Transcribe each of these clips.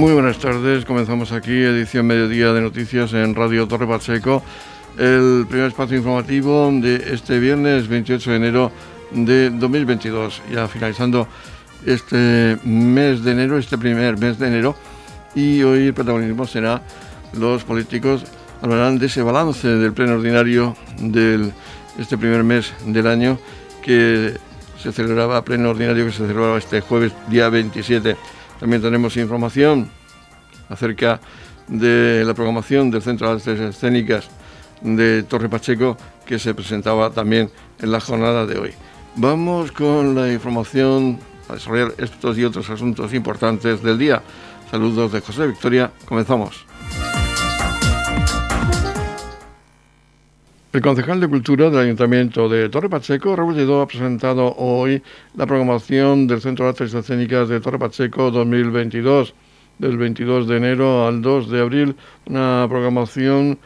Muy buenas tardes, comenzamos aquí edición mediodía de noticias en Radio Torre Pacheco, el primer espacio informativo de este viernes 28 de enero de 2022, ya finalizando este mes de enero, este primer mes de enero, y hoy el protagonismo será los políticos hablarán de ese balance del pleno ordinario de este primer mes del año que se celebraba, pleno ordinario que se celebraba este jueves día 27 también tenemos información acerca de la programación del Centro de Artes Escénicas de Torre Pacheco que se presentaba también en la jornada de hoy. Vamos con la información a desarrollar estos y otros asuntos importantes del día. Saludos de José Victoria, comenzamos. El concejal de Cultura del Ayuntamiento de Torre Pacheco, Raúl ha presentado hoy la programación del Centro de Artes Escénicas de Torre Pacheco 2022, del 22 de enero al 2 de abril, una programación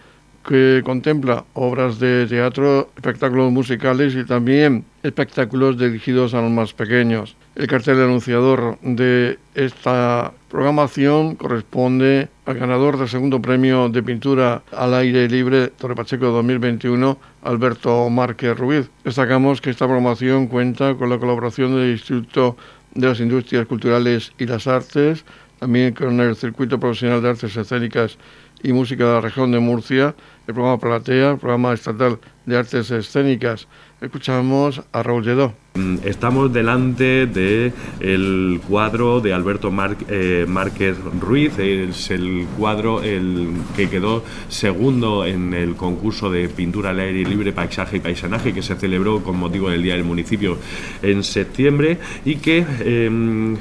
que contempla obras de teatro, espectáculos musicales y también espectáculos dirigidos a los más pequeños. El cartel anunciador de esta programación corresponde al ganador del segundo premio de pintura al aire libre Torre Pacheco 2021, Alberto Márquez Ruiz. Destacamos que esta programación cuenta con la colaboración del Instituto de las Industrias Culturales y las Artes, también con el Circuito Profesional de Artes Escénicas y Música de la región de Murcia, el programa Platea, el programa estatal de artes escénicas. Escuchamos a Raúl Lledó. Mm, estamos delante del el cuadro de Alberto eh, Márquez Ruiz, es el cuadro el que quedó segundo en el concurso de pintura al aire libre, paisaje y paisanaje que se celebró con motivo del Día del Municipio en septiembre y que em,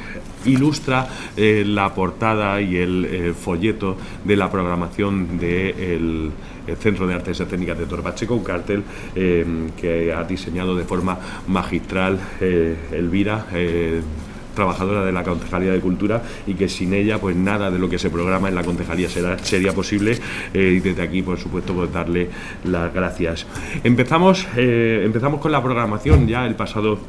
ilustra eh, la portada y el eh, folleto de la programación del Centro de Artes Escénicas de Torpacheco, un cartel que ha diseñado de forma magistral eh, Elvira, eh, trabajadora de la Concejalía de Cultura y que sin ella pues nada de lo que se programa en la Concejalía será, sería posible eh, y desde aquí por supuesto pues darle las gracias. Empezamos, empezamos con la programación ya el pasado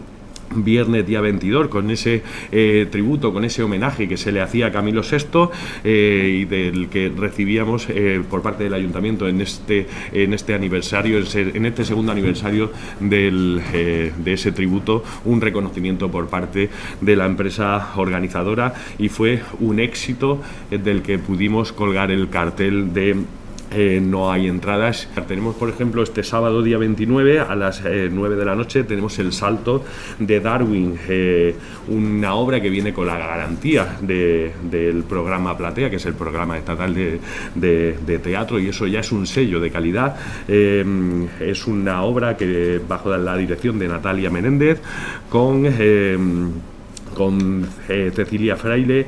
viernes día 22 con ese eh, tributo, con ese homenaje que se le hacía a Camilo VI eh, y del que recibíamos eh, por parte del ayuntamiento en este, en este aniversario, en este segundo aniversario de ese tributo, un reconocimiento por parte de la empresa organizadora y fue un éxito del que pudimos colgar el cartel de eh, no hay entradas. Tenemos, por ejemplo, este sábado día 29 a las 9 eh, de la noche tenemos el salto de Darwin, eh, una obra que viene con la garantía del programa Platea, que es el programa estatal de, teatro, y eso ya es un sello de calidad. es una obra que bajo la dirección de Natalia Menéndez con con Cecilia Fraile,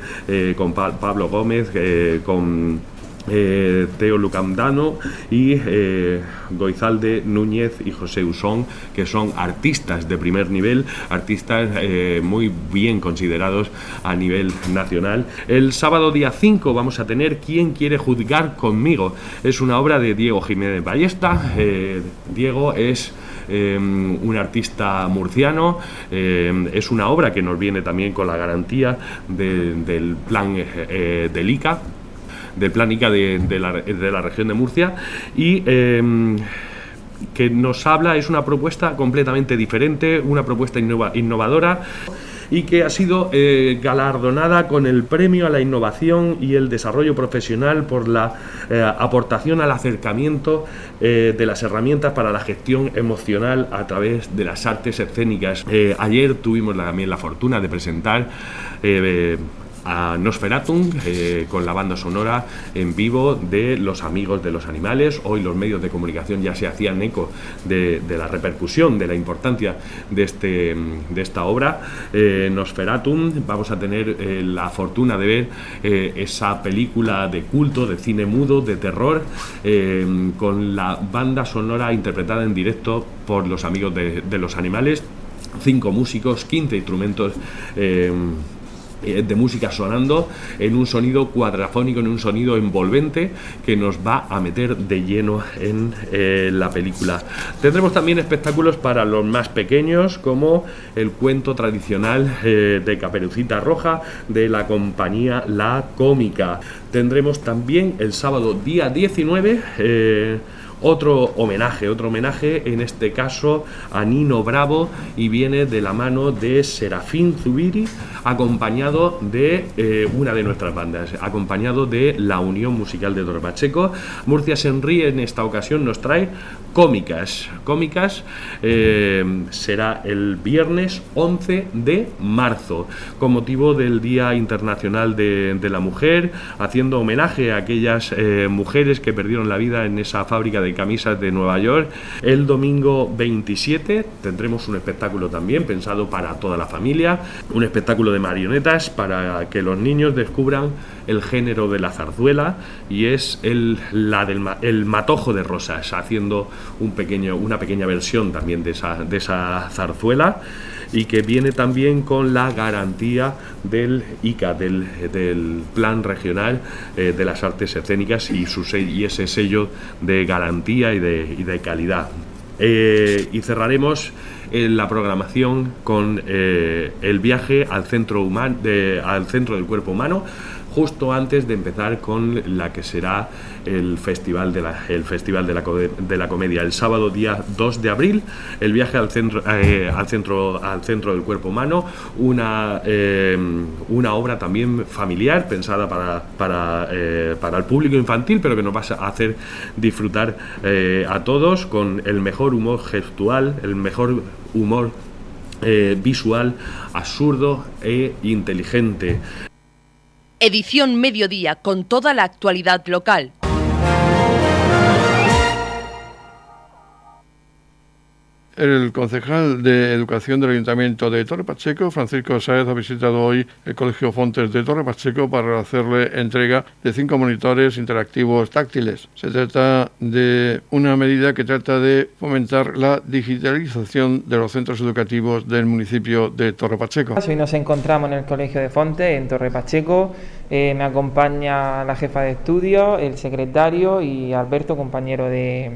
con Pablo Gómez, con eh, Teo Lucamdano y eh, Goizalde Núñez y José Usón, que son artistas de primer nivel, artistas eh, muy bien considerados a nivel nacional. El sábado día 5 vamos a tener ¿Quién quiere juzgar conmigo? Es una obra de Diego Jiménez Ballesta. Diego es... un artista murciano. es una obra que nos viene también con la garantía del plan del ICA, de Plánica de, la, región de Murcia y em, que nos habla, es una propuesta completamente diferente, una propuesta innovadora y que ha sido eh, galardonada con el Premio a la Innovación y el Desarrollo Profesional por la eh, aportación al acercamiento eh, de las herramientas para la gestión emocional a través de las artes escénicas. ayer tuvimos también la fortuna de presentar a Nosferatum eh, con la banda sonora en vivo de Los Amigos de los Animales. Hoy los medios de comunicación ya se hacían eco de, la repercusión, de la importancia de, este, de esta obra. Eh, Nosferatum, vamos a tener eh, la fortuna de ver esa película de culto, de cine mudo, de terror, con la banda sonora interpretada en directo por los Amigos de, de los Animales. Cinco músicos, 15 instrumentos eh, de música sonando en un sonido cuadrafónico, en un sonido envolvente que nos va a meter de lleno en eh, la película. Tendremos también espectáculos para los más pequeños como el cuento tradicional eh, de Caperucita Roja de la compañía La Cómica. Tendremos también el sábado día 19 otro homenaje, otro homenaje en este caso a Nino Bravo y viene de la mano de Serafín Zubiri acompañado de eh, una de nuestras bandas, acompañado de la Unión Musical de Torre Pacheco. Murcia Senri en esta ocasión nos trae cómicas. Cómicas eh, será el viernes 11 de marzo, con motivo del Día Internacional de, la Mujer, haciendo homenaje a aquellas eh, mujeres que perdieron la vida en esa fábrica de camisas de Nueva York. El domingo 27 tendremos un espectáculo también pensado para toda la familia, un espectáculo de marionetas para que los niños descubran el género de la zarzuela y es el, la del, el matojo de rosas, haciendo un pequeño, una pequeña versión también de esa, de esa zarzuela y que viene también con la garantía del ICA, del, del Plan Regional eh, de las Artes Escénicas y, su, y ese sello de garantía y de, y de calidad. Eh, y cerraremos eh, la programación con el viaje al centro, humano, al centro del cuerpo humano justo antes de empezar con la que será el Festival de la, festival de la, de la Comedia. El sábado día 2 de abril, el viaje al centro, eh, al centro, al centro del cuerpo humano, una, eh, una obra también familiar pensada para, para, eh, para, el público infantil, pero que nos va a hacer disfrutar a todos con el mejor humor gestual, el mejor humor visual, absurdo e inteligente. Edición Mediodía con toda la actualidad local. El concejal de Educación del Ayuntamiento de Torre Pacheco, Francisco Sáez, ha visitado hoy el Colegio Fontes de Torre Pacheco para hacerle entrega de cinco monitores interactivos táctiles. Se trata de una medida que trata de fomentar la digitalización de los centros educativos del municipio de Torre Pacheco. Hoy nos encontramos en el Colegio de Fontes, en Torre Pacheco. Eh, me acompaña la jefa de estudio, el secretario y Alberto, compañero de,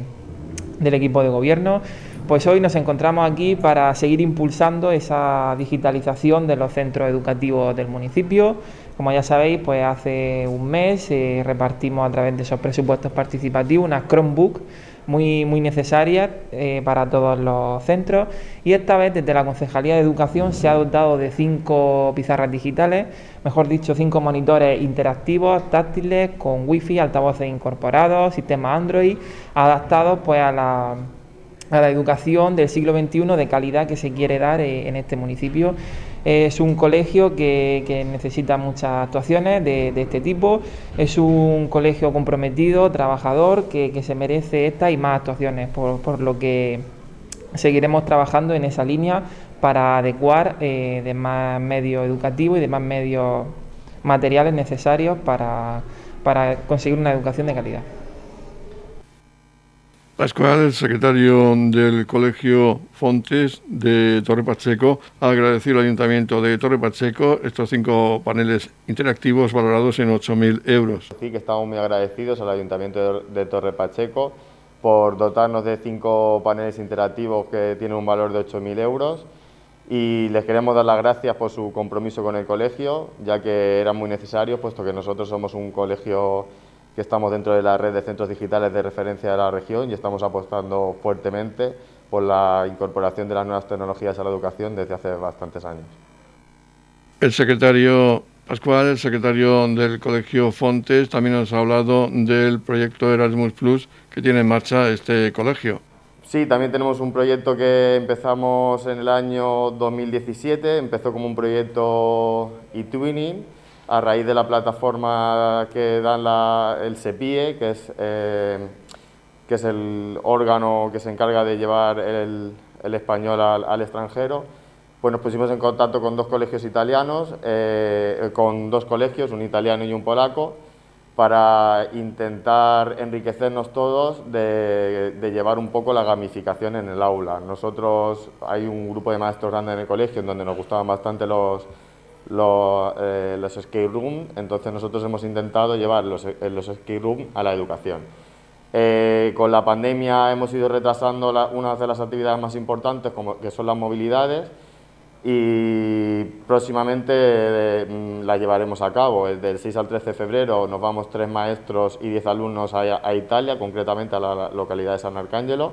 del equipo de gobierno. Pues hoy nos encontramos aquí para seguir impulsando esa digitalización de los centros educativos del municipio. Como ya sabéis, pues hace un mes eh, repartimos a través de esos presupuestos participativos unas Chromebook muy, muy necesarias eh, para todos los centros y esta vez desde la Concejalía de Educación se ha dotado de cinco pizarras digitales, mejor dicho, cinco monitores interactivos, táctiles, con wifi, altavoces incorporados, sistema Android, adaptados pues a la a la educación del siglo XXI de calidad que se quiere dar eh, en este municipio. Es un colegio que, necesita muchas actuaciones de, este tipo, es un colegio comprometido, trabajador, que, se merece esta y más actuaciones, por, lo que seguiremos trabajando en esa línea para adecuar eh, de más medios educativos y de más medios materiales necesarios para conseguir una educación de calidad. Pascual, el secretario del Colegio Fontes de Torre Pacheco, ha agradecido al Ayuntamiento de Torre Pacheco estos cinco paneles interactivos valorados en 8.000 euros. Sí, que estamos muy agradecidos al Ayuntamiento de Torre Pacheco por dotarnos de cinco paneles interactivos que tienen un valor de 8.000 euros y les queremos dar las gracias por su compromiso con el colegio, ya que eran muy necesarios, puesto que nosotros somos un colegio que estamos dentro de la red de centros digitales de referencia de la región y estamos apostando fuertemente por la incorporación de las nuevas tecnologías a la educación desde hace bastantes años. El secretario Pascual, el secretario del Colegio Fontes, también nos ha hablado del proyecto Erasmus Plus que tiene en marcha este colegio. Sí, también tenemos un proyecto que empezamos en el año 2017, empezó como un proyecto e-twinning a raíz de la plataforma que dan el SEPIE, que es, eh, que es el órgano que se encarga de llevar el, español al, extranjero, pues nos pusimos en contacto con dos colegios italianos, eh, con dos colegios, un italiano y un polaco, para intentar enriquecernos todos de, de, llevar un poco la gamificación en el aula. Nosotros, hay un grupo de maestros grandes en el colegio en donde nos gustaban bastante los, los, eh, los skate room, entonces nosotros hemos intentado llevar los, los skate room a la educación. Eh, con la pandemia hemos ido retrasando una de las actividades más importantes, como, que son las movilidades, y próximamente eh, la llevaremos a cabo. Del 6 al 13 de febrero nos vamos tres maestros y diez alumnos a, Italia, concretamente a la localidad de San Arcángelo,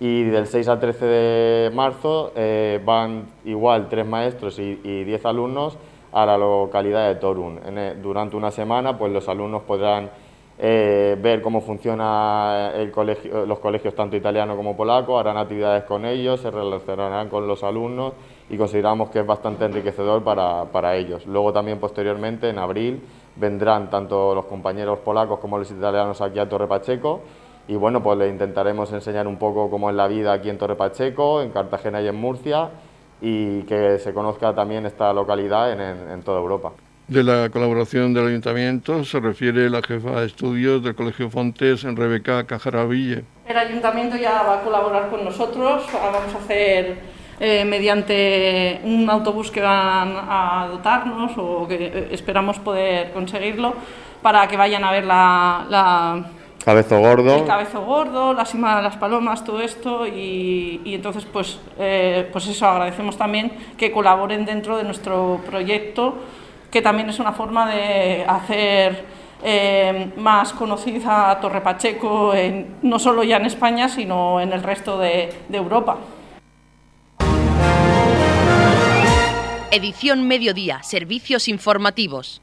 y del 6 al 13 de marzo eh, van igual tres maestros y, diez alumnos a la localidad de Torun. durante una semana pues los alumnos podrán eh, ver cómo funciona el colegio, los colegios tanto italiano como polaco, harán actividades con ellos, se relacionarán con los alumnos y consideramos que es bastante enriquecedor para, para ellos. Luego también posteriormente, en abril, vendrán tanto los compañeros polacos como los italianos aquí a Torre Pacheco y bueno, pues le intentaremos enseñar un poco cómo es la vida aquí en Torre Pacheco, en Cartagena y en Murcia y que se conozca también esta localidad en, en toda Europa de la colaboración del ayuntamiento se refiere la jefa de estudios del Colegio Fontes, Rebeca Cajaraville. El ayuntamiento ya va a colaborar con nosotros, vamos a hacer eh, mediante un autobús que van a dotarnos o que eh, esperamos poder conseguirlo para que vayan a ver la, Cabezo gordo. El cabezo gordo, la cima de las palomas, todo esto. Y, entonces, pues, eh, pues eso, agradecemos también que colaboren dentro de nuestro proyecto que también es una forma de hacer eh, más conocida a Torre Pacheco, no solo ya en España, sino en el resto de, de Europa. Edición Mediodía, Servicios Informativos.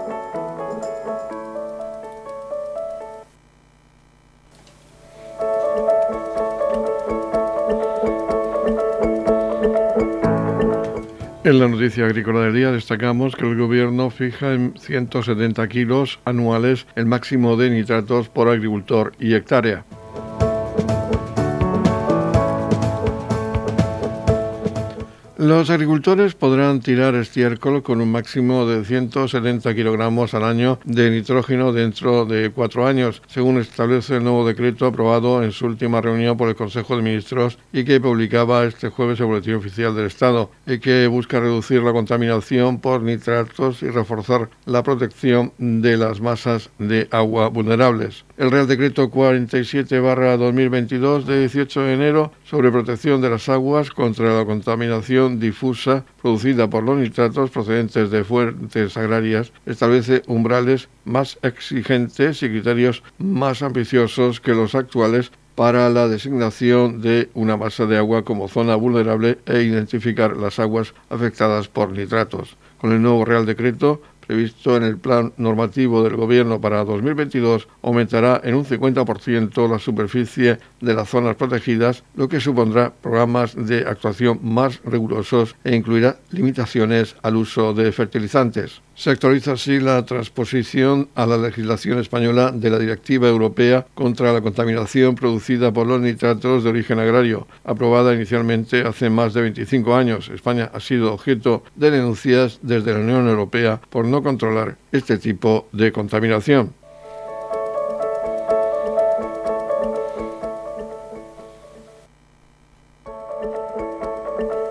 En la noticia agrícola del día destacamos que el gobierno fija en 170 kilos anuales el máximo de nitratos por agricultor y hectárea. Los agricultores podrán tirar estiércol con un máximo de 170 kilogramos al año de nitrógeno dentro de cuatro años, según establece el nuevo decreto aprobado en su última reunión por el Consejo de Ministros y que publicaba este jueves el Boletín Oficial del Estado, y que busca reducir la contaminación por nitratos y reforzar la protección de las masas de agua vulnerables. El Real Decreto 47-2022 de 18 de enero sobre protección de las aguas contra la contaminación difusa producida por los nitratos procedentes de fuentes agrarias establece umbrales más exigentes y criterios más ambiciosos que los actuales para la designación de una masa de agua como zona vulnerable e identificar las aguas afectadas por nitratos. Con el nuevo Real Decreto previsto en el plan normativo del Gobierno para 2022 aumentará en un 50% la superficie de las zonas protegidas, lo que supondrá programas de actuación más rigurosos e incluirá limitaciones al uso de fertilizantes. Se actualiza así la transposición a la legislación española de la Directiva Europea contra la contaminación producida por los nitratos de origen agrario, aprobada inicialmente hace más de 25 años. España ha sido objeto de denuncias desde la Unión Europea por no controlar este tipo de contaminación.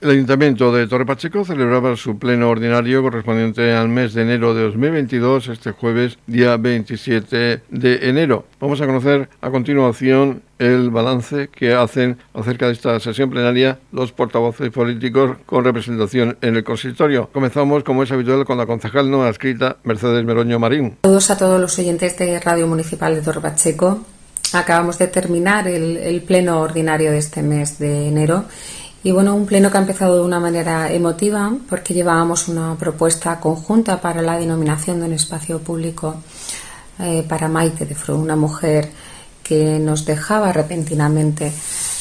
El Ayuntamiento de Torre Pacheco celebraba su pleno ordinario correspondiente al mes de enero de 2022, este jueves, día 27 de enero. Vamos a conocer a continuación el balance que hacen acerca de esta sesión plenaria los portavoces políticos con representación en el consistorio. Comenzamos, como es habitual, con la concejal no adscrita Mercedes Meroño Marín. Saludos a todos los oyentes de Radio Municipal de Torre Pacheco. Acabamos de terminar el, el pleno ordinario de este mes de enero y bueno, un pleno que ha empezado de una manera emotiva porque llevábamos una propuesta conjunta para la denominación de un espacio público eh, para Maite de Fro, una mujer que nos dejaba repentinamente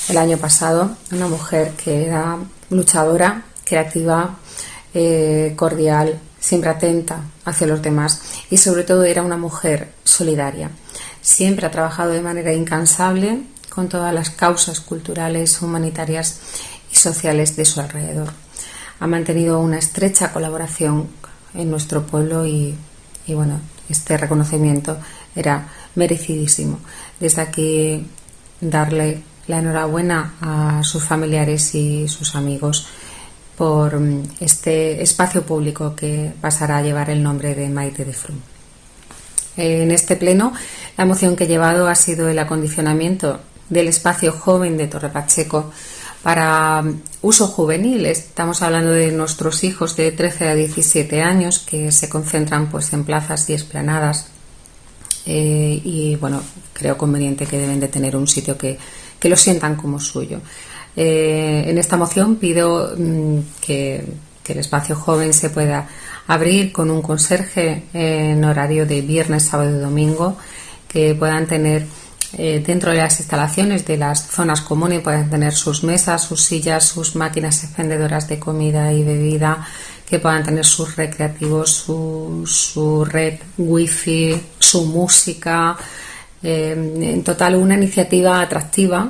el año pasado, una mujer que era luchadora, creativa, eh, cordial, siempre atenta hacia los demás y sobre todo era una mujer solidaria. Siempre ha trabajado de manera incansable con todas las causas culturales, humanitarias sociales de su alrededor. Ha mantenido una estrecha colaboración en nuestro pueblo y, bueno, este reconocimiento era merecidísimo. Desde aquí darle la enhorabuena a sus familiares y sus amigos por mm, este espacio público que pasará a llevar el nombre de Maite de Frum. En este pleno, la moción que he llevado ha sido el acondicionamiento del espacio joven de Torre Pacheco para uso juvenil. Estamos hablando de nuestros hijos de 13 a 17 años que se concentran pues en plazas y esplanadas eh, y bueno, creo conveniente que deben de tener un sitio que, lo sientan como suyo. Eh, en esta moción pido mm, que, que, el espacio joven se pueda abrir con un conserje en horario de viernes, sábado y domingo, que puedan tener eh, dentro de las instalaciones de las zonas comunes pueden tener sus mesas, sus sillas, sus máquinas expendedoras de comida y bebida, que puedan tener sus recreativos, su, red wifi, su música. Eh, en total, una iniciativa atractiva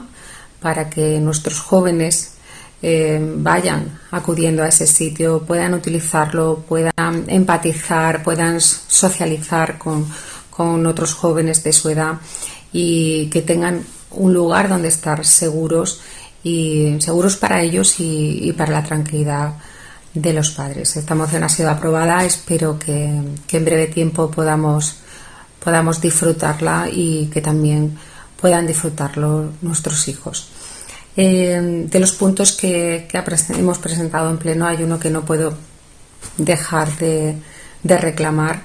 para que nuestros jóvenes eh, vayan acudiendo a ese sitio, puedan utilizarlo, puedan empatizar, puedan socializar con, con otros jóvenes de su edad y que tengan un lugar donde estar seguros y seguros para ellos y, para la tranquilidad de los padres. Esta moción ha sido aprobada, espero que, en breve tiempo podamos, podamos disfrutarla y que también puedan disfrutarlo nuestros hijos. Eh, de los puntos que, hemos presentado en pleno hay uno que no puedo dejar de reclamar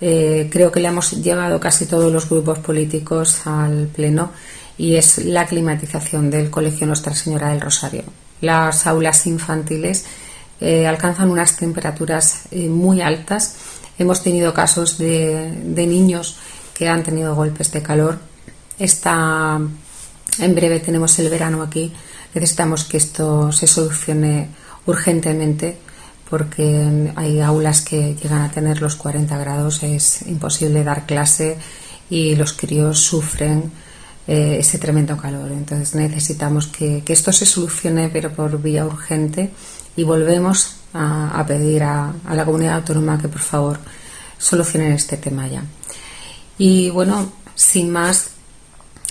eh, creo que le hemos llevado casi todos los grupos políticos al Pleno y es la climatización del Colegio Nuestra Señora del Rosario. Las aulas infantiles eh, alcanzan unas temperaturas eh, muy altas. Hemos tenido casos de, niños que han tenido golpes de calor. Está, en breve tenemos el verano aquí. Necesitamos que esto se solucione urgentemente porque hay aulas que llegan a tener los 40 grados, es imposible dar clase y los críos sufren eh, ese tremendo calor. Entonces necesitamos que, esto se solucione, pero por vía urgente, y volvemos a, pedir a, la comunidad autónoma que por favor solucionen este tema ya. Y bueno, sin más,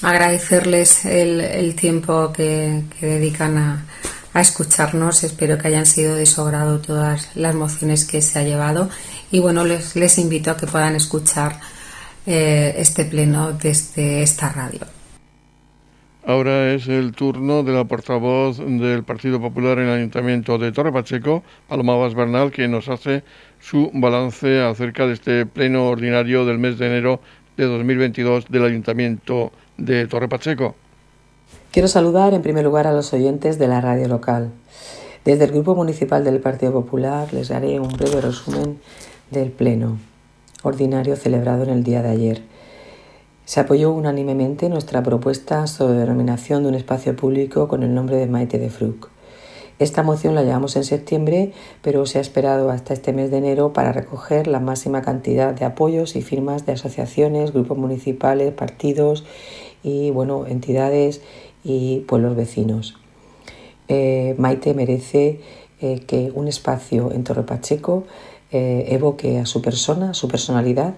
agradecerles el, tiempo que dedican a, a escucharnos. Espero que hayan sido de su todas las mociones que se ha llevado y bueno, les, invito a que puedan escuchar eh, este pleno desde esta radio. Ahora es el turno de la portavoz del Partido Popular en el Ayuntamiento de Torre Pacheco, Paloma Bernal, que nos hace su balance acerca de este pleno ordinario del mes de enero de 2022 del Ayuntamiento de Torre Pacheco. Quiero saludar en primer lugar a los oyentes de la radio local. Desde el Grupo Municipal del Partido Popular les daré un breve resumen del Pleno ordinario celebrado en el día de ayer. Se apoyó unánimemente nuestra propuesta sobre denominación de un espacio público con el nombre de Maite de Fruc. Esta moción la llevamos en septiembre, pero se ha esperado hasta este mes de enero para recoger la máxima cantidad de apoyos y firmas de asociaciones, grupos municipales, partidos y bueno, entidades y pueblos vecinos. Eh, Maite merece eh, que un espacio en Torre Pacheco eh, evoque a su persona, su personalidad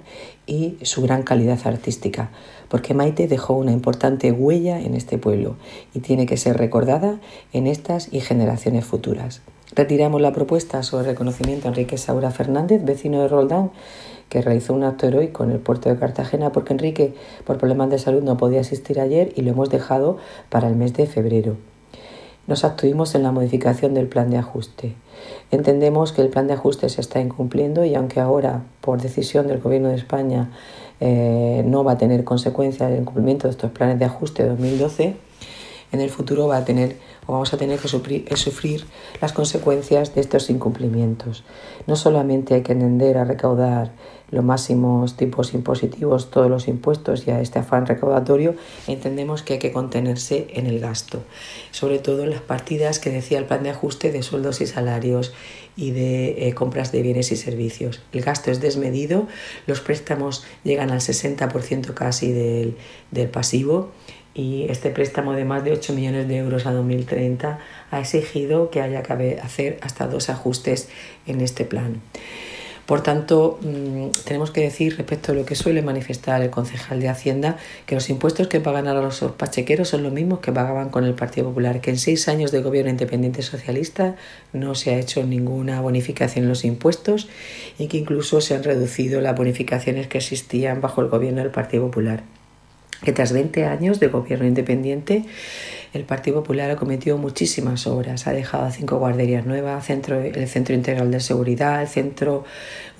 y su gran calidad artística, porque Maite dejó una importante huella en este pueblo y tiene que ser recordada en estas y generaciones futuras. Retiramos la propuesta sobre reconocimiento a Enrique Saura Fernández, vecino de Roldán, que realizó un acto heroico en el puerto de Cartagena porque Enrique, por problemas de salud, no podía asistir ayer y lo hemos dejado para el mes de febrero. Nos actuimos en la modificación del plan de ajuste. Entendemos que el plan de ajuste se está incumpliendo y aunque ahora, por decisión del Gobierno de España, eh, no va a tener consecuencias el incumplimiento de estos planes de ajuste de 2012, en el futuro va a tener o vamos a tener que sufrir, las consecuencias de estos incumplimientos. No solamente hay que tender a recaudar los máximos tipos impositivos, todos los impuestos y a este afán recaudatorio, entendemos que hay que contenerse en el gasto, sobre todo en las partidas que decía el plan de ajuste de sueldos y salarios y de eh, compras de bienes y servicios. El gasto es desmedido, los préstamos llegan al 60% casi del, del pasivo y este préstamo de más de 8 millones de euros a 2030 ha exigido que haya que hacer hasta dos ajustes en este plan. Por tanto, mm, tenemos que decir respecto a lo que suele manifestar el concejal de Hacienda, que los impuestos que pagan a los pachequeros son los mismos que pagaban con el Partido Popular, que en seis años de gobierno independiente socialista no se ha hecho ninguna bonificación en los impuestos y que incluso se han reducido las bonificaciones que existían bajo el gobierno del Partido Popular que tras 20 años de gobierno independiente el Partido Popular ha cometido muchísimas obras. Ha dejado cinco guarderías nuevas, centro, el Centro Integral de Seguridad, el centro,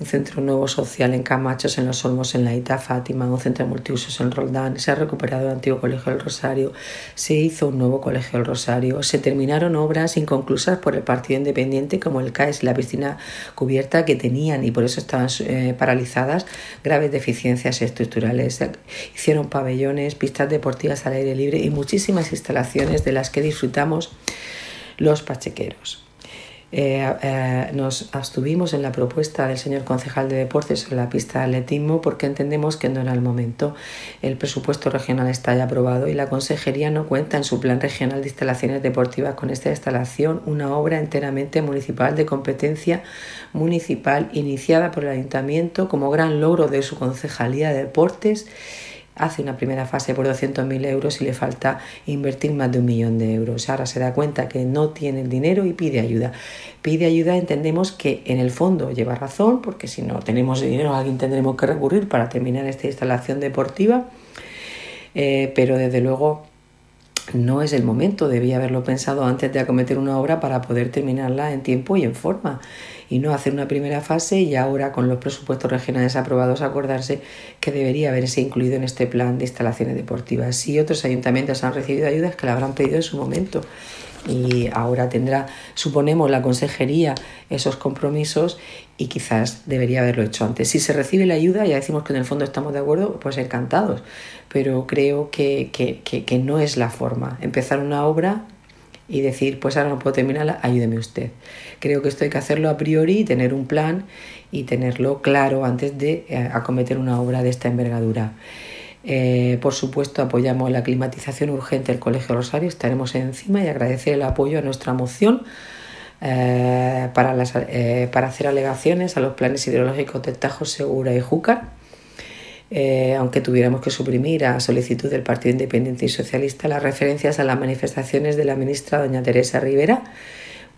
un centro nuevo social en Camachos, en Los Olmos, en la Ita Fátima, un centro multiusos en Roldán. Se ha recuperado el antiguo Colegio del Rosario, se hizo un nuevo Colegio del Rosario, se terminaron obras inconclusas por el Partido Independiente como el CAES, la piscina cubierta que tenían y por eso estaban eh, paralizadas graves deficiencias estructurales. Hicieron pabellones, pistas deportivas al aire libre y muchísimas instalaciones de las que disfrutamos los pachequeros. Eh, eh, nos abstuvimos en la propuesta del señor concejal de deportes sobre la pista de atletismo porque entendemos que no era el momento. El presupuesto regional está ya aprobado y la consejería no cuenta en su plan regional de instalaciones deportivas con esta instalación, una obra enteramente municipal de competencia municipal iniciada por el ayuntamiento como gran logro de su concejalía de deportes hace una primera fase por 200.000 euros y le falta invertir más de un millón de euros. Ahora se da cuenta que no tiene el dinero y pide ayuda. Pide ayuda, entendemos que en el fondo lleva razón, porque si no tenemos dinero a alguien tendremos que recurrir para terminar esta instalación deportiva, eh, pero desde luego no es el momento, debía haberlo pensado antes de acometer una obra para poder terminarla en tiempo y en forma y no hacer una primera fase y ahora con los presupuestos regionales aprobados acordarse que debería haberse incluido en este plan de instalaciones deportivas. Si otros ayuntamientos han recibido ayudas que la habrán pedido en su momento y ahora tendrá, suponemos, la consejería esos compromisos y quizás debería haberlo hecho antes. Si se recibe la ayuda, ya decimos que en el fondo estamos de acuerdo, pues encantados, pero creo que, que, que no es la forma. Empezar una obra y decir, pues ahora no puedo terminarla, ayúdeme usted. Creo que esto hay que hacerlo a priori, tener un plan y tenerlo claro antes de eh, acometer una obra de esta envergadura. Eh, por supuesto, apoyamos la climatización urgente del Colegio Rosario, estaremos encima y agradecer el apoyo a nuestra moción eh, para, para hacer alegaciones a los planes hidrológicos de Tajo, Segura y Júcar. Eh, aunque tuviéramos que suprimir a solicitud del Partido Independiente y Socialista las referencias a las manifestaciones de la ministra doña Teresa Rivera,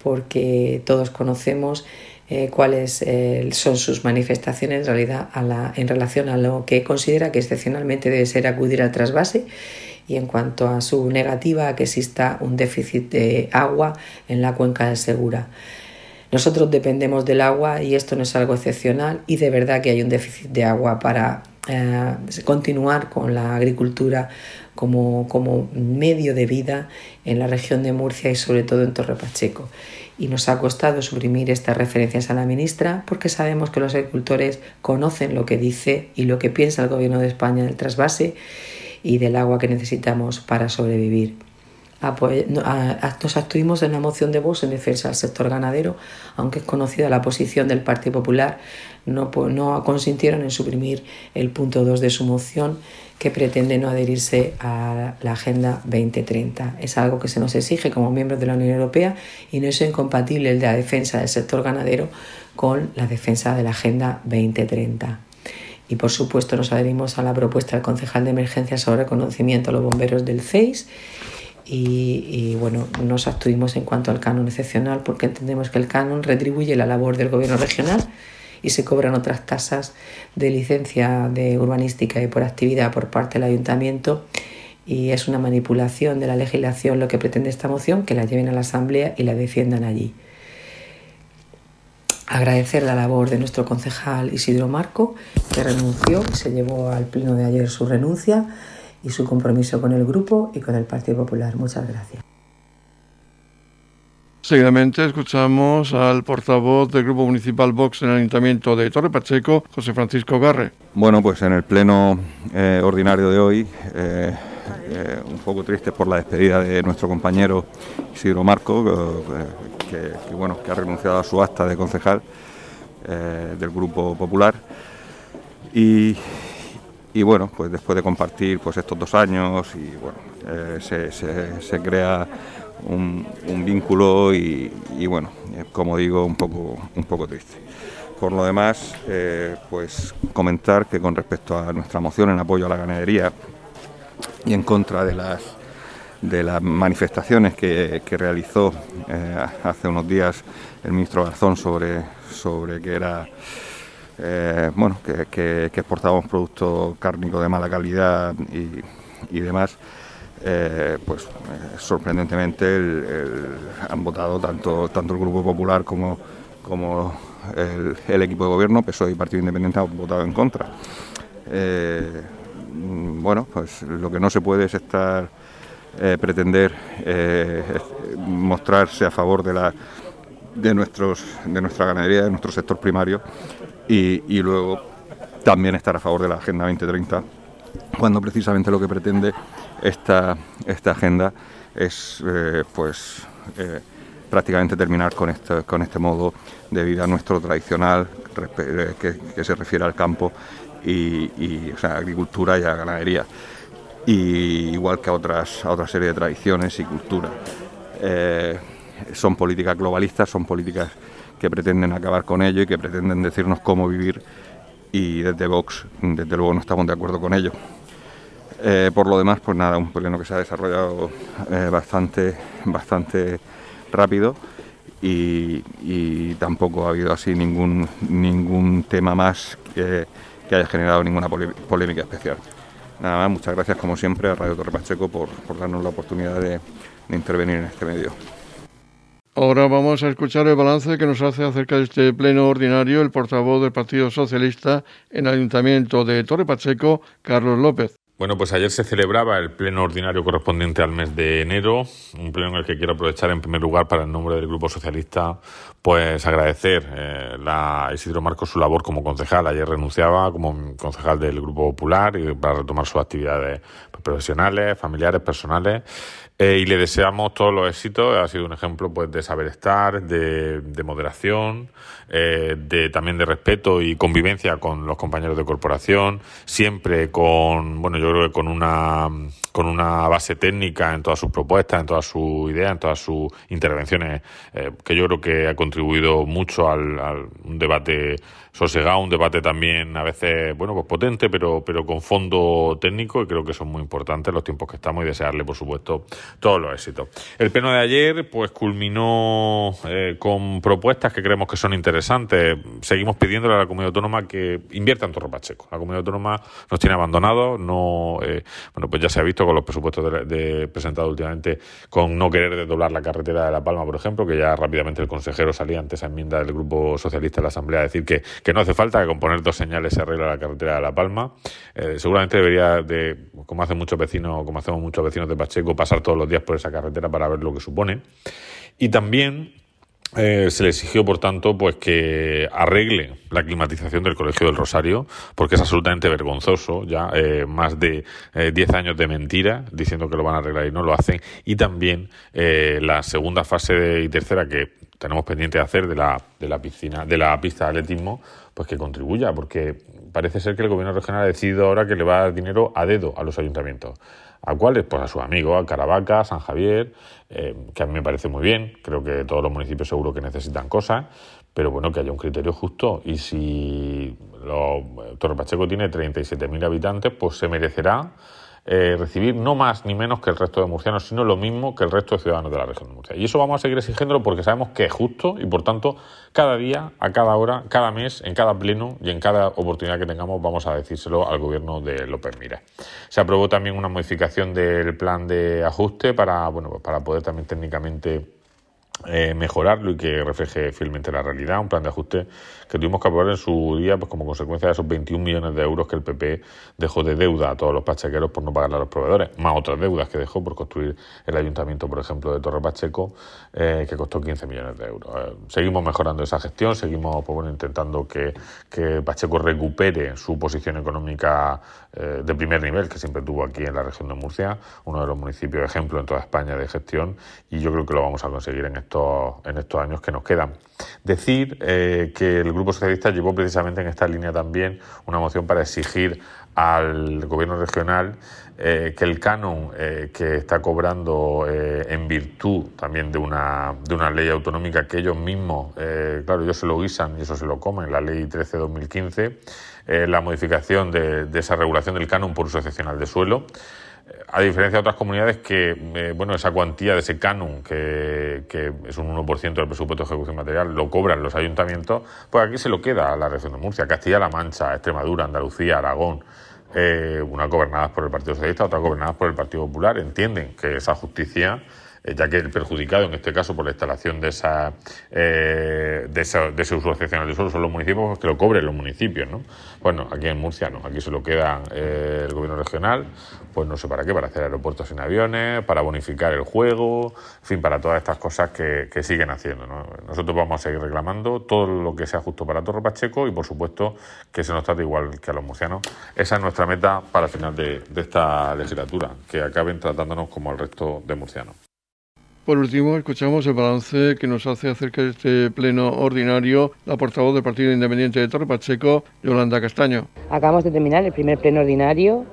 porque todos conocemos eh, cuáles eh, son sus manifestaciones en realidad en relación a lo que considera que excepcionalmente debe ser acudir al trasvase y en cuanto a su negativa a que exista un déficit de agua en la cuenca del Segura. Nosotros dependemos del agua y esto no es algo excepcional y de verdad que hay un déficit de agua para eh, continuar con la agricultura como, como, medio de vida en la región de Murcia y sobre todo en Torre Pacheco. Y nos ha costado suprimir estas referencias a la ministra porque sabemos que los agricultores conocen lo que dice y lo que piensa el gobierno de España del trasvase y del agua que necesitamos para sobrevivir. nos abstuvimos en la moción de voz en defensa del sector ganadero, aunque es conocida la posición del Partido Popular, no, no consintieron en suprimir el punto 2 de su moción que pretende no adherirse a la Agenda 2030. Es algo que se nos exige como miembros de la Unión Europea y no es incompatible la defensa del sector ganadero con la defensa de la Agenda 2030. Y por supuesto nos adherimos a la propuesta del concejal de emergencia sobre reconocimiento a los bomberos del CEIS y, y, bueno, nos abstuvimos en cuanto al canon excepcional porque entendemos que el canon retribuye la labor del gobierno regional y se cobran otras tasas de licencia de urbanística y por actividad por parte del ayuntamiento y es una manipulación de la legislación lo que pretende esta moción, que la lleven a la Asamblea y la defiendan allí. Agradecer la labor de nuestro concejal Isidro Marco, que renunció y se llevó al pleno de ayer su renuncia y su compromiso con el grupo y con el Partido Popular. Muchas gracias. Seguidamente escuchamos al portavoz del Grupo Municipal Vox en el Ayuntamiento de Torre Pacheco, José Francisco Garre. Bueno, pues en el pleno eh, ordinario de hoy, eh, eh, un poco triste por la despedida de nuestro compañero Isidro Marco, que, bueno, que ha renunciado a su acta de concejal del Grupo Popular. Y, y, bueno, pues después de compartir pues estos dos años y bueno, se, se crea un, vínculo y, bueno, eh, como digo, un poco, un poco triste. Por lo demás, eh, pues comentar que con respecto a nuestra moción en apoyo a la ganadería y en contra de las de las manifestaciones que, realizó eh, hace unos días el ministro Garzón sobre, sobre que era bueno que, que, exportábamos productos cárnicos de mala calidad y demás eh, pues eh, sorprendentemente han votado tanto, tanto el Grupo Popular como, como el, equipo de gobierno, PSOE y Partido Independiente han votado en contra. Eh, bueno, pues lo que no se puede es estar pretender mostrarse a favor de la de nuestros de nuestra ganadería, de nuestro sector primario y, y luego también estar a favor de la Agenda 2030 cuando precisamente lo que pretende esta, esta agenda es eh, pues eh, prácticamente terminar con este, con este modo de vida nuestro tradicional eh, que, se refiere al campo y, sea, agricultura y a ganadería. Y igual que a otras otra serie de tradiciones y culturas. Son políticas globalistas son políticas que pretenden acabar con ello y que pretenden decirnos cómo vivir y desde Vox desde luego no estamos de acuerdo con ello eh, por lo demás, pues nada, un pleno que se ha desarrollado eh, bastante, bastante rápido y, tampoco ha habido así ningún, ningún tema más que, haya generado ninguna polémica especial. Nada más, muchas gracias como siempre a Radio Torre Pacheco por, darnos la oportunidad de, de intervenir en este medio. Ahora vamos a escuchar el balance que nos hace acerca de este pleno ordinario el portavoz del Partido Socialista en el Ayuntamiento de Torre Pacheco, Carlos López. Bueno, pues ayer se celebraba el pleno ordinario correspondiente al mes de enero, un pleno en el que quiero aprovechar en primer lugar para el nombre del Grupo Socialista, pues agradecer eh, a Isidro Marcos su labor como concejal. Ayer renunciaba como concejal del Grupo Popular y para retomar sus actividades profesionales, familiares, personales. Eh, y le deseamos todos los éxitos. Ha sido un ejemplo pues de saber estar, de, de moderación, eh, de también de respeto y convivencia con los compañeros de corporación, siempre con, bueno, yo creo que con una con una base técnica en todas sus propuestas, en todas sus ideas, en todas sus intervenciones, eh, que yo creo que ha contribuido mucho al, al debate sosegado, un debate también a veces, bueno, pues potente, pero, pero con fondo técnico y creo que son muy importantes los tiempos que estamos y desearle, por supuesto, todos los éxitos. El pleno de ayer, pues culminó eh, con propuestas que creemos que son interesantes. Seguimos pidiéndole a la comunidad autónoma que invierta en Torre Pacheco. La comunidad autónoma nos tiene abandonados, no, eh, bueno, pues ya se ha visto con los presupuestos presentados últimamente con no querer desdoblar la carretera de La Palma, por ejemplo, que ya rápidamente el consejero salía ante esa enmienda del Grupo Socialista de la Asamblea a decir que, que no hace falta que con poner dos señales se arregla la carretera de La Palma. Eh, seguramente debería de, como hacen muchos vecinos, como hacemos muchos vecinos de Pacheco, pasar todos los días por esa carretera para ver lo que supone. Y también eh, se le exigió, por tanto, pues que arregle la climatización del Colegio del Rosario, porque es absolutamente vergonzoso, ya eh, más de 10 eh, años de mentira, diciendo que lo van a arreglar y no lo hacen, y también la segunda fase y tercera que tenemos pendiente de hacer de la, de la piscina, de la pista de atletismo, pues que contribuya, porque parece ser que el gobierno regional ha decidido ahora que le va a dar dinero a dedo a los ayuntamientos. ¿A cuáles? Pues a sus amigos, a Caravaca, San Javier, eh, que a mí me parece muy bien. Creo que todos los municipios seguro que necesitan cosas, pero bueno, que haya un criterio justo. Y si Torre Pacheco tiene 37.000 habitantes, pues se merecerá eh, recibir no más ni menos que el resto de murcianos, sino lo mismo que el resto de ciudadanos de la región de Murcia. Y eso vamos a seguir exigiéndolo porque sabemos que es justo y por tanto cada día, a cada hora, cada mes, en cada pleno y en cada oportunidad que tengamos vamos a decírselo al gobierno de López Mira. Se aprobó también una modificación del plan de ajuste para, bueno, pues para poder también técnicamente eh, mejorarlo y que refleje fielmente la realidad. Un plan de ajuste que tuvimos que aprobar en su día pues como consecuencia de esos 21 millones de euros que el PP dejó de deuda a todos los pachequeros por no pagarle a los proveedores, más otras deudas que dejó por construir el ayuntamiento, por ejemplo, de Torre Pacheco, eh, que costó 15 millones de euros. Eh, seguimos mejorando esa gestión, seguimos pues, bueno, intentando que, Pacheco recupere su posición económica de primer nivel que siempre tuvo aquí en la región de Murcia, uno de los municipios ejemplo en toda España de gestión, y yo creo que lo vamos a conseguir en en estos años que nos quedan. Decir eh, que el Grupo Socialista llevó precisamente en esta línea también una moción para exigir al Gobierno regional eh, que el canon eh, que está cobrando en virtud también de una, de una ley autonómica que ellos mismos, claro, ellos se lo guisan y eso se lo comen, la ley 13-2015, la modificación de, de esa regulación del canon por uso excepcional de suelo a diferencia de otras comunidades que, eh, bueno, esa cuantía de ese canon, que, es un 1% del presupuesto de ejecución material, lo cobran los ayuntamientos, pues aquí se lo queda a la región de Murcia, Castilla-La Mancha, Extremadura, Andalucía, Aragón, eh, unas gobernadas por el Partido Socialista, otras gobernadas por el Partido Popular, entienden que esa justicia ya que el perjudicado, en este caso por la instalación de, esa, eh, de, de, ese uso excepcional de suelo, son los municipios, pues que lo cobren los municipios. ¿no? Bueno, aquí en Murcia no, aquí se lo queda eh, el gobierno regional, pues no sé para qué, para hacer aeropuertos sin aviones, para bonificar el juego, en fin, para todas estas cosas que, siguen haciendo. Nosotros vamos a seguir reclamando todo lo que sea justo para Torre Pacheco y, por supuesto, que se nos trate igual que a los murcianos. Esa es nuestra meta para el final de, de esta legislatura, que acaben tratándonos como al resto de murcianos. Por último, escuchamos el balance que nos hace acerca de este pleno ordinario la portavoz del Partido Independiente de Torre Pacheco, Yolanda Castaño. Acabamos de terminar el primer pleno ordinario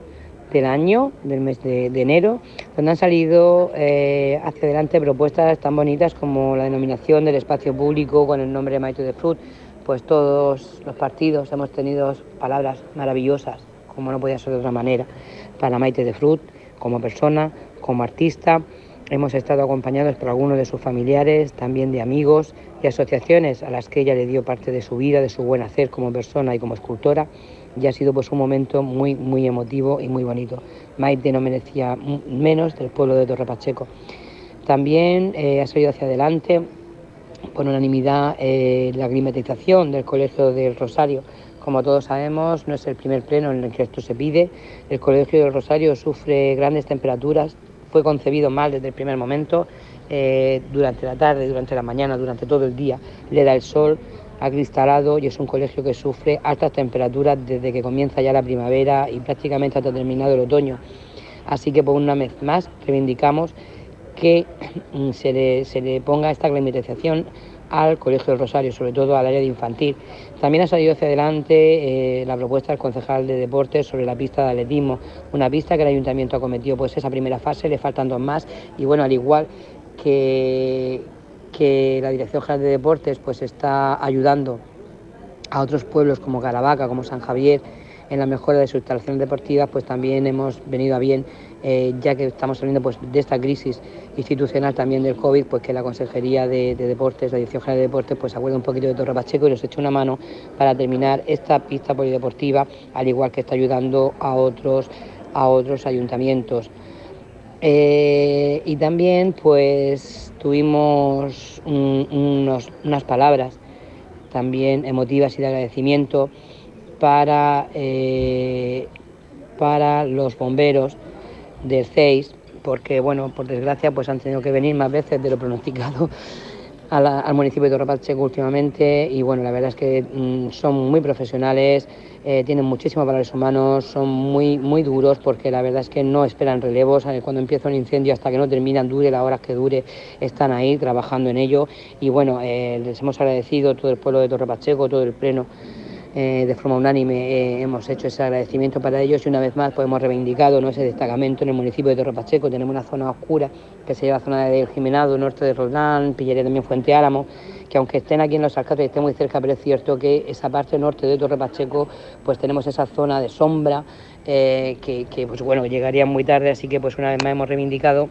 del año, del mes de, enero, donde han salido eh, hacia adelante propuestas tan bonitas como la denominación del espacio público con el nombre Maite de Fruit. Pues todos los partidos hemos tenido palabras maravillosas, como no podía ser de otra manera, para Maite de Fruit, como persona, como artista Hemos estado acompañados por algunos de sus familiares, también de amigos y asociaciones a las que ella le dio parte de su vida, de su buen hacer como persona y como escultora. Y ha sido pues un momento muy, muy emotivo y muy bonito. Maite no merecía menos del pueblo de Torre Pacheco. También eh, ha salido hacia adelante por unanimidad eh, la climatización del Colegio del Rosario. Como todos sabemos, no es el primer pleno en el que esto se pide. El Colegio del Rosario sufre grandes temperaturas fue concebido mal desde el primer momento, eh, durante la tarde, durante la mañana, durante todo el día, le da el sol, acristalado y es un colegio que sufre altas temperaturas desde que comienza ya la primavera y prácticamente hasta terminado el otoño. Así que por una vez más reivindicamos que se le, se le ponga esta climatización al Colegio del Rosario, sobre todo al área de infantil. También ha salido hacia adelante eh, la propuesta del concejal de deportes sobre la pista de atletismo, una pista que el ayuntamiento ha cometido pues esa primera fase, le faltan dos más. Y bueno, al igual que, que la Dirección General de Deportes pues está ayudando a otros pueblos como Caravaca, como San Javier, en la mejora de sus instalaciones deportivas, pues también hemos venido a bien, eh, ya que estamos saliendo pues, de esta crisis institucional también del COVID, pues que la Consejería de, Deportes, la Dirección General de Deportes, pues acuerda un poquito de Torre Pacheco y nos echa una mano para terminar esta pista polideportiva, al igual que está ayudando a otros, a otros ayuntamientos. Eh, y también pues tuvimos unas palabras también emotivas y de agradecimiento para, eh, para los bomberos del CEIS, porque bueno, por desgracia pues han tenido que venir más veces de lo pronosticado al municipio de Torre Pacheco últimamente. Y bueno, la verdad es que mm, son muy profesionales, eh, tienen muchísimos valores humanos, son muy, muy duros porque la verdad es que no esperan relevos, eh, cuando empieza un incendio hasta que no terminan, dure las horas que dure, están ahí trabajando en ello. Y bueno, eh, les hemos agradecido todo el pueblo de Torre Pacheco, todo el pleno eh, de forma unánime eh, hemos hecho ese agradecimiento para ellos y una vez más pues, hemos reivindicado ¿no? ese destacamento en el municipio de Torre Pacheco. Tenemos una zona oscura que se llama zona del Jimenado, norte de Roldán, Pillería también Fuente Álamo, que aunque estén aquí en los alcates y estén muy cerca, pero es cierto que esa parte norte de Torre Pacheco pues tenemos esa zona de sombra eh, que, pues bueno llegaría muy tarde, así que pues una vez más hemos reivindicado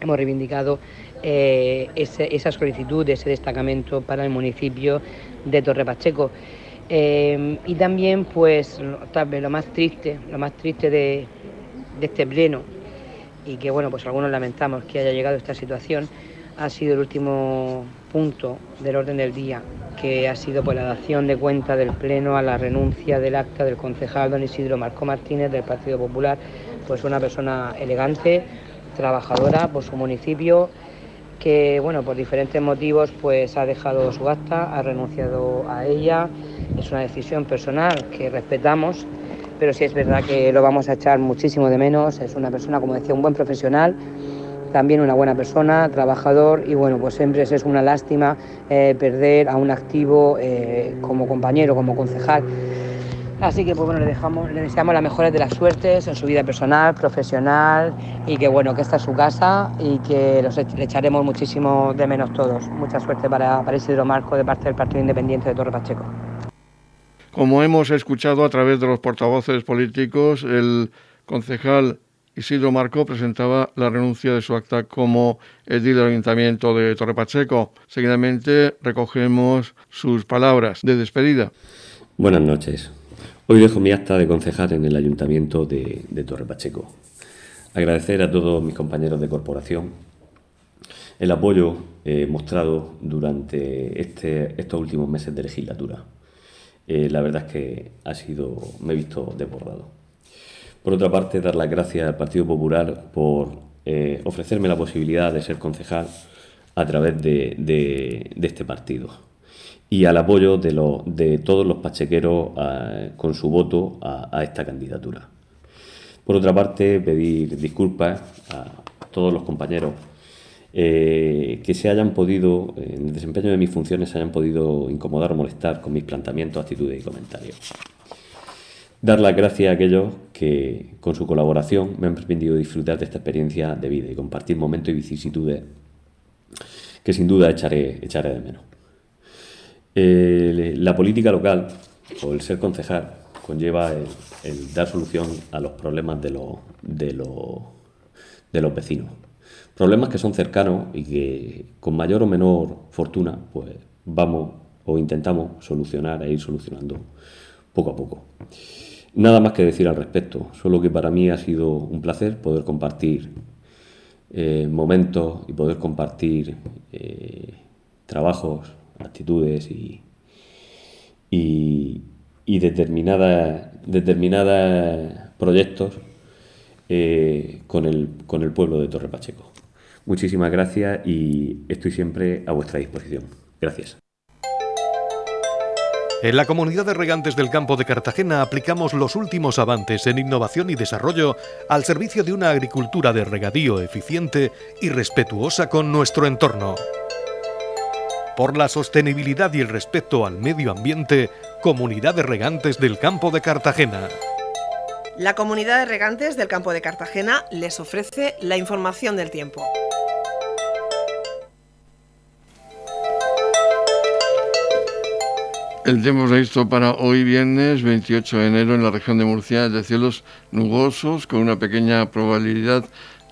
hemos reivindicado esa solicitud ese destacamento para el municipio de Torre Pacheco. Em, y también, pues, tal vez lo más triste, lo más triste de, este pleno, y que bueno, pues algunos lamentamos que haya llegado esta situación, ha sido el último punto del orden del día, que ha sido pues, la dación de cuenta del pleno a la renuncia del acta del concejal don Isidro Marco Martínez del Partido Popular, pues una persona elegante, trabajadora por su municipio que bueno, por diferentes motivos pues ha dejado su acta, ha renunciado a ella, es una decisión personal que respetamos, pero sí es verdad que lo vamos a echar muchísimo de menos, es una persona, como decía, un buen profesional, también una buena persona, trabajador y bueno, pues siempre es una lástima eh, perder a un activo eh, como compañero, como concejal. Así que pues bueno, le, dejamos, le deseamos las mejores de las suertes en su vida personal, profesional y que bueno, que esta es su casa y que los le echaremos muchísimo de menos todos. Mucha suerte para, para Isidro Marco de parte del Partido Independiente de Torre Pacheco. Como hemos escuchado a través de los portavoces políticos, el concejal Isidro Marco presentaba la renuncia de su acta como edil del Ayuntamiento de Torre Pacheco. Seguidamente recogemos sus palabras de despedida. Buenas noches. Hoy dejo mi acta de concejal en el Ayuntamiento de, Torre Pacheco. Agradecer a todos mis compañeros de corporación el apoyo eh, mostrado durante este, estos últimos meses de legislatura. Eh, la verdad es que ha sido, me he visto desbordado. Por otra parte, dar las gracias al Partido Popular por eh, ofrecerme la posibilidad de ser concejal a través de este partido y al apoyo de, de todos los pachequeros eh, con su voto a, esta candidatura. Por otra parte, pedir disculpas a todos los compañeros eh, que se hayan podido, en el desempeño de mis funciones, se hayan podido incomodar o molestar con mis planteamientos, actitudes y comentarios. Dar las gracias a aquellos que, con su colaboración, me han permitido disfrutar de esta experiencia de vida y compartir momentos y vicisitudes que sin duda echaré, echaré de menos. Eh, la política local, o el ser concejal, conlleva el, dar solución a los problemas de, de, los vecinos. Problemas que son cercanos y que con mayor o menor fortuna, pues vamos o intentamos solucionar e ir solucionando poco a poco. Nada más que decir al respecto, solo que para mí ha sido un placer poder compartir eh, momentos y poder compartir eh, trabajos actitudes y, y, determinadas, proyectos eh, con, el, con el pueblo de Torre Pacheco. Muchísimas gracias y estoy siempre a vuestra disposición. Gracias. En la comunidad de regantes del campo de Cartagena aplicamos los últimos avances en innovación y desarrollo al servicio de una agricultura de regadío eficiente y respetuosa con nuestro entorno por la sostenibilidad y el respeto al medio ambiente, Comunidad de Regantes del Campo de Cartagena. La Comunidad de Regantes del Campo de Cartagena les ofrece la información del tiempo. El tiempo previsto para hoy viernes 28 de enero en la región de Murcia es de cielos nubosos con una pequeña probabilidad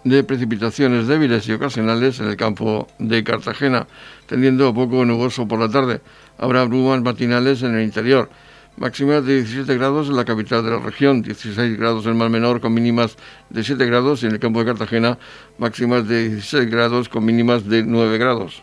de precipitaciones débiles y ocasionales en el campo de Cartagena, tendiendo poco nuboso por la tarde. Habrá brumas matinales en el interior. Máximas de 17 grados en la capital de la región, 16 grados en Mar Menor con mínimas de 7 grados y en el campo de Cartagena máximas de 16 grados con mínimas de 9 grados.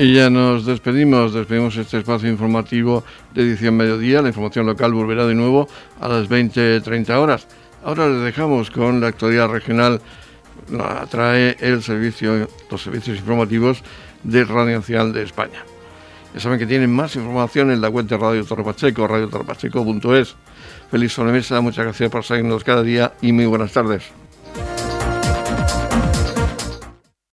Y ya nos despedimos, despedimos este espacio informativo de edición mediodía. La información local volverá de nuevo a las 20.30 horas. Ahora les dejamos con la actualidad regional. La trae el servicio, los servicios informativos de Radio Nacional de España. Ya saben que tienen más información en la web de Radio Torre Pacheco. Feliz sobremesa, muchas gracias por seguirnos cada día y muy buenas tardes.